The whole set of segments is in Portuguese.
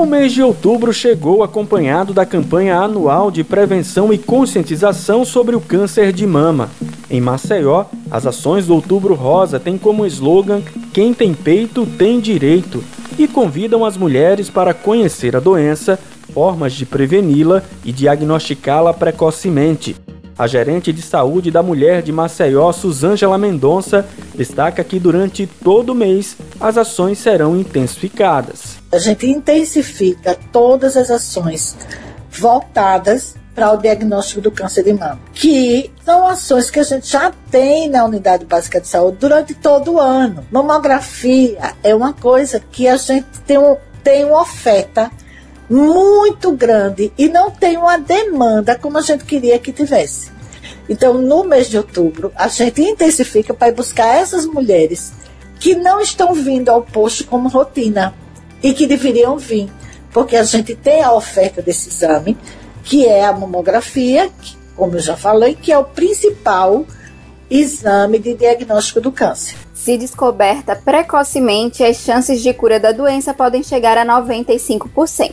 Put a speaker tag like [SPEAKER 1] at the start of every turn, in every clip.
[SPEAKER 1] O mês de outubro chegou acompanhado da campanha anual de prevenção e conscientização sobre o câncer de mama. Em Maceió, as ações do Outubro Rosa têm como slogan Quem tem peito tem direito e convidam as mulheres para conhecer a doença, formas de preveni-la e diagnosticá-la precocemente. A gerente de saúde da mulher de Maceió, Suzângela Mendonça, destaca que durante todo o mês as ações serão intensificadas.
[SPEAKER 2] A gente intensifica todas as ações voltadas para o diagnóstico do câncer de mama, que são ações que a gente já tem na unidade básica de saúde durante todo o ano. Mamografia é uma coisa que a gente tem, um, tem uma oferta muito grande e não tem uma demanda como a gente queria que tivesse. Então, no mês de outubro, a gente intensifica para buscar essas mulheres que não estão vindo ao posto como rotina e que deveriam vir, porque a gente tem a oferta desse exame, que é a mamografia, que, como eu já falei, que é o principal exame de diagnóstico do câncer.
[SPEAKER 3] Se descoberta precocemente, as chances de cura da doença podem chegar a 95%.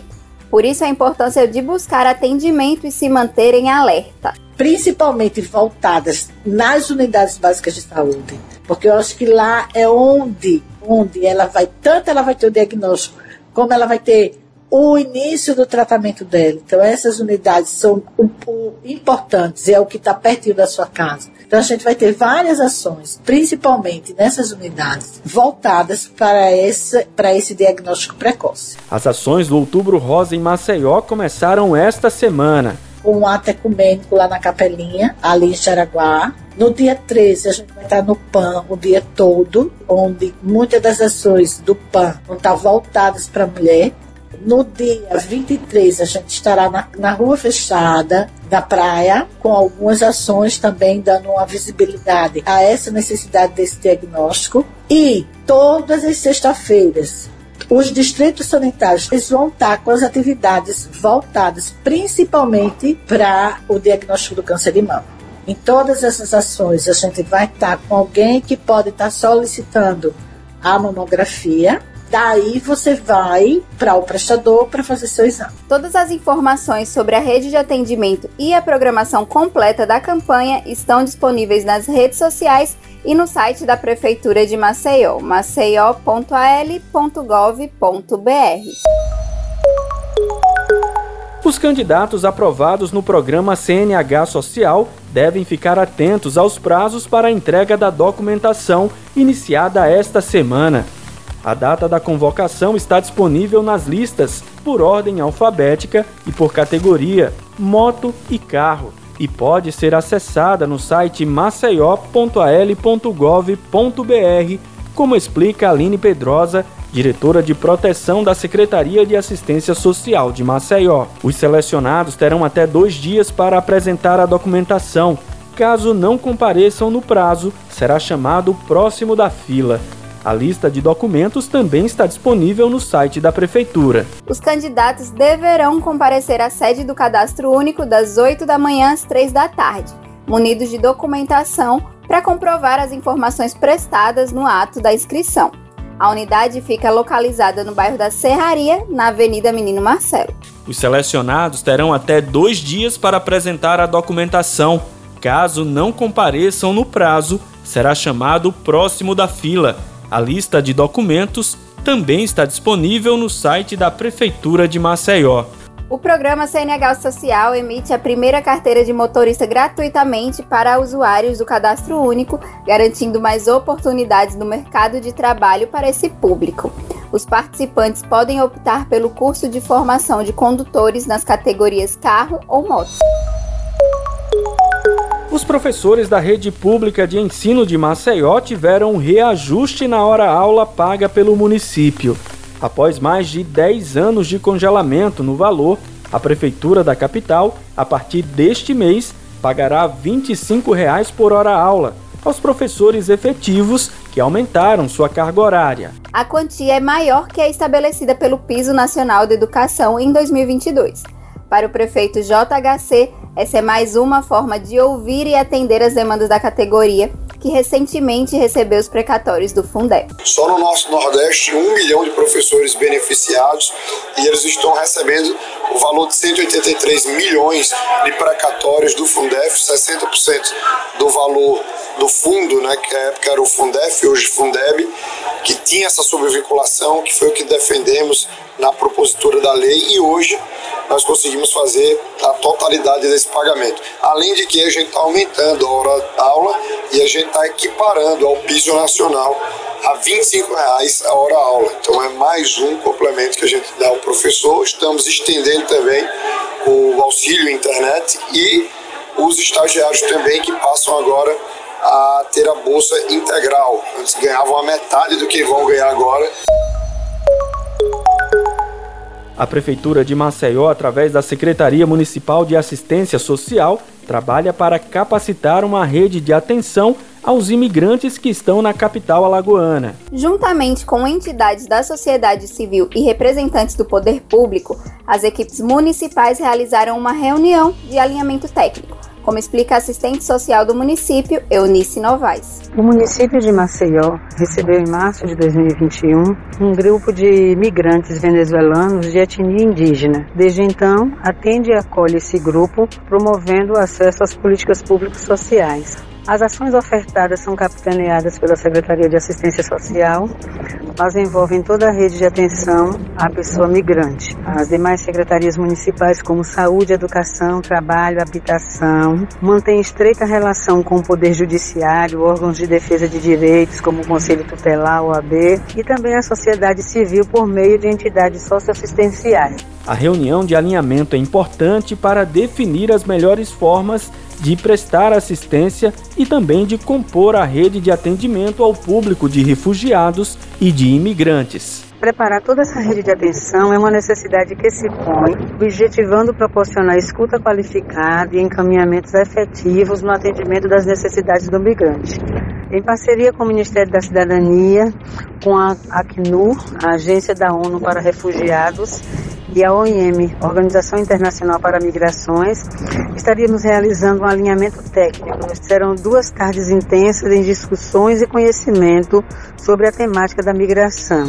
[SPEAKER 3] Por isso, a importância de buscar atendimento e se manter em alerta
[SPEAKER 2] principalmente voltadas nas unidades básicas de saúde, porque eu acho que lá é onde, onde ela vai, tanto ela vai ter o diagnóstico, como ela vai ter o início do tratamento dela. Então, essas unidades são o, o, importantes, é o que está pertinho da sua casa. Então, a gente vai ter várias ações, principalmente nessas unidades, voltadas para esse, para esse diagnóstico precoce.
[SPEAKER 1] As ações do Outubro Rosa em Maceió começaram esta semana
[SPEAKER 2] com um ato ecumênico lá na Capelinha, ali em Xaraguá. No dia 13, a gente vai estar no PAN o dia todo, onde muitas das ações do PAN vão estar voltadas para a mulher. No dia 23, a gente estará na, na rua fechada da praia, com algumas ações também dando uma visibilidade a essa necessidade desse diagnóstico. E todas as sextas-feiras, os distritos sanitários eles vão estar com as atividades voltadas principalmente para o diagnóstico do câncer de mama. Em todas essas ações, a gente vai estar com alguém que pode estar solicitando a mamografia. Daí você vai para o prestador para fazer seu exame.
[SPEAKER 3] Todas as informações sobre a rede de atendimento e a programação completa da campanha estão disponíveis nas redes sociais e no site da Prefeitura de Maceió, maceió.al.gov.br.
[SPEAKER 1] Os candidatos aprovados no programa CNH Social devem ficar atentos aos prazos para a entrega da documentação iniciada esta semana. A data da convocação está disponível nas listas por ordem alfabética e por categoria, moto e carro e pode ser acessada no site maceió.al.gov.br, como explica Aline Pedrosa, diretora de proteção da Secretaria de Assistência Social de Maceió. Os selecionados terão até dois dias para apresentar a documentação. Caso não compareçam no prazo, será chamado próximo da fila. A lista de documentos também está disponível no site da Prefeitura.
[SPEAKER 3] Os candidatos deverão comparecer à sede do Cadastro Único das 8 da manhã às 3 da tarde, munidos de documentação para comprovar as informações prestadas no ato da inscrição. A unidade fica localizada no bairro da Serraria, na Avenida Menino Marcelo.
[SPEAKER 1] Os selecionados terão até dois dias para apresentar a documentação. Caso não compareçam no prazo, será chamado próximo da fila a lista de documentos também está disponível no site da Prefeitura de Maceió.
[SPEAKER 3] O programa CNH Social emite a primeira carteira de motorista gratuitamente para usuários do Cadastro Único, garantindo mais oportunidades no mercado de trabalho para esse público. Os participantes podem optar pelo curso de formação de condutores nas categorias carro ou moto.
[SPEAKER 1] Os professores da rede pública de ensino de Maceió tiveram um reajuste na hora-aula paga pelo município. Após mais de 10 anos de congelamento no valor, a prefeitura da capital, a partir deste mês, pagará 25 reais por hora-aula aos professores efetivos que aumentaram sua carga horária.
[SPEAKER 3] A quantia é maior que a estabelecida pelo Piso Nacional de Educação em 2022. Para o prefeito JHC, Essa é mais uma forma de ouvir e atender as demandas da categoria, que recentemente recebeu os precatórios do Fundeb.
[SPEAKER 4] Só no nosso Nordeste, um milhão de professores beneficiados e eles estão recebendo o valor de 183 milhões de precatórios do Fundef, 60% do valor do fundo, né, que na época era o Fundef, hoje Fundeb, que tinha essa sobrevinculação, que foi o que defendemos na propositura da lei e hoje nós conseguimos fazer a totalidade desse pagamento. Além de que a gente está aumentando a hora aula e a gente está equiparando ao piso nacional a 25 reais a hora aula. Então é mais um complemento que a gente dá ao professor. Estamos estendendo também o auxílio internet e os estagiários também que passam agora a ter a bolsa integral. Antes ganhavam a metade do que vão ganhar agora.
[SPEAKER 1] A Prefeitura de Maceió, através da Secretaria Municipal de Assistência Social, trabalha para capacitar uma rede de atenção aos imigrantes que estão na capital alagoana.
[SPEAKER 3] Juntamente com entidades da sociedade civil e representantes do poder público, as equipes municipais realizaram uma reunião de alinhamento técnico como explica a assistente social do município, Eunice Novaes.
[SPEAKER 5] O município de Maceió recebeu em março de 2021 um grupo de migrantes venezuelanos de etnia indígena. Desde então, atende e acolhe esse grupo, promovendo o acesso às políticas públicas sociais. As ações ofertadas são capitaneadas pela Secretaria de Assistência Social, mas envolvem toda a rede de atenção à pessoa migrante. As demais secretarias municipais, como Saúde, Educação, Trabalho, Habitação, mantêm estreita relação com o Poder Judiciário, órgãos de defesa de direitos, como o Conselho Tutelar, OAB, e também a sociedade civil por meio de entidades socioassistenciais.
[SPEAKER 1] A reunião de alinhamento é importante para definir as melhores formas de prestar assistência e também de compor a rede de atendimento ao público de refugiados e de imigrantes.
[SPEAKER 5] Preparar toda essa rede de atenção é uma necessidade que se põe, objetivando proporcionar escuta qualificada e encaminhamentos efetivos no atendimento das necessidades do migrante. Em parceria com o Ministério da Cidadania, com a Acnur, a Agência da ONU para Refugiados, e a OIM, Organização Internacional para Migrações, estaríamos realizando um alinhamento técnico. Serão duas tardes intensas em discussões e conhecimento sobre a temática da migração.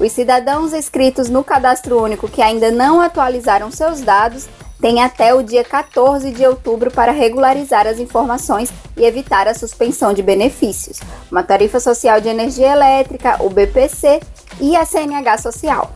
[SPEAKER 3] Os cidadãos inscritos no Cadastro Único que ainda não atualizaram seus dados têm até o dia 14 de outubro para regularizar as informações e evitar a suspensão de benefícios. Uma tarifa social de energia elétrica, o BPC, e a CNH Social.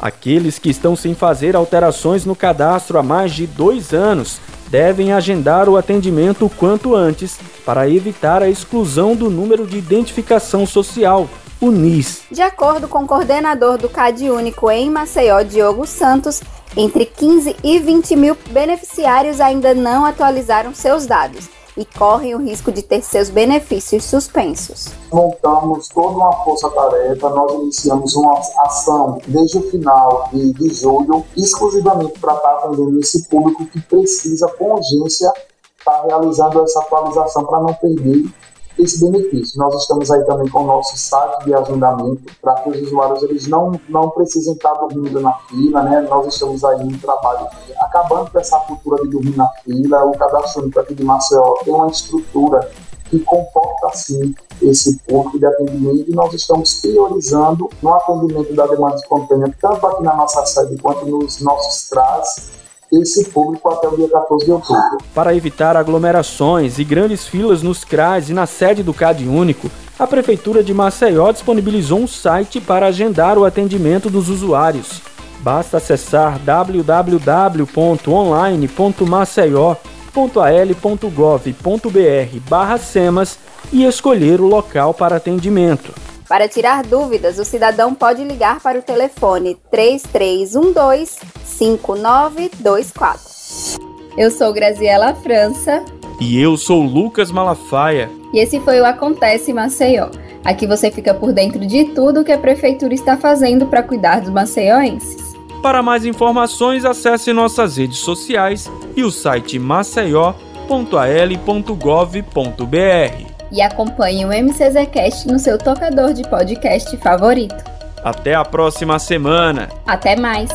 [SPEAKER 1] Aqueles que estão sem fazer alterações no cadastro há mais de dois anos devem agendar o atendimento quanto antes para evitar a exclusão do número de identificação social, o NIS.
[SPEAKER 3] De acordo com o coordenador do CAD Único em Maceió, Diogo Santos, entre 15 e 20 mil beneficiários ainda não atualizaram seus dados e correm o risco de ter seus benefícios suspensos.
[SPEAKER 6] Montamos toda uma força-tarefa, nós iniciamos uma ação desde o final de, de julho, exclusivamente para estar atendendo esse público que precisa, com urgência, estar realizando essa atualização para não perder esse benefício. Nós estamos aí também com o nosso site de agendamento para que os usuários eles não, não precisem estar dormindo na fila, né? Nós estamos aí em trabalho acabando com essa cultura de dormir na fila. O cadastro único aqui de Maceió tem uma estrutura que comporta assim esse ponto de atendimento e nós estamos priorizando no atendimento da demanda espontânea, tanto aqui na nossa sede quanto nos nossos TRAS, esse público até o dia 14 de outubro.
[SPEAKER 1] Para evitar aglomerações e grandes filas nos CRAs e na sede do CAD Único, a Prefeitura de Maceió disponibilizou um site para agendar o atendimento dos usuários. Basta acessar www.online.maceió.al.gov.br SEMAS e escolher o local para atendimento.
[SPEAKER 3] Para tirar dúvidas, o cidadão pode ligar para o telefone 3312-5924. Eu sou Graziela França.
[SPEAKER 1] E eu sou Lucas Malafaia.
[SPEAKER 3] E esse foi o Acontece Maceió. Aqui você fica por dentro de tudo que a Prefeitura está fazendo para cuidar dos maceioenses.
[SPEAKER 1] Para mais informações, acesse nossas redes sociais e o site maceió.al.gov.br
[SPEAKER 3] e acompanhe o MCZcast no seu tocador de podcast favorito.
[SPEAKER 1] Até a próxima semana.
[SPEAKER 3] Até mais.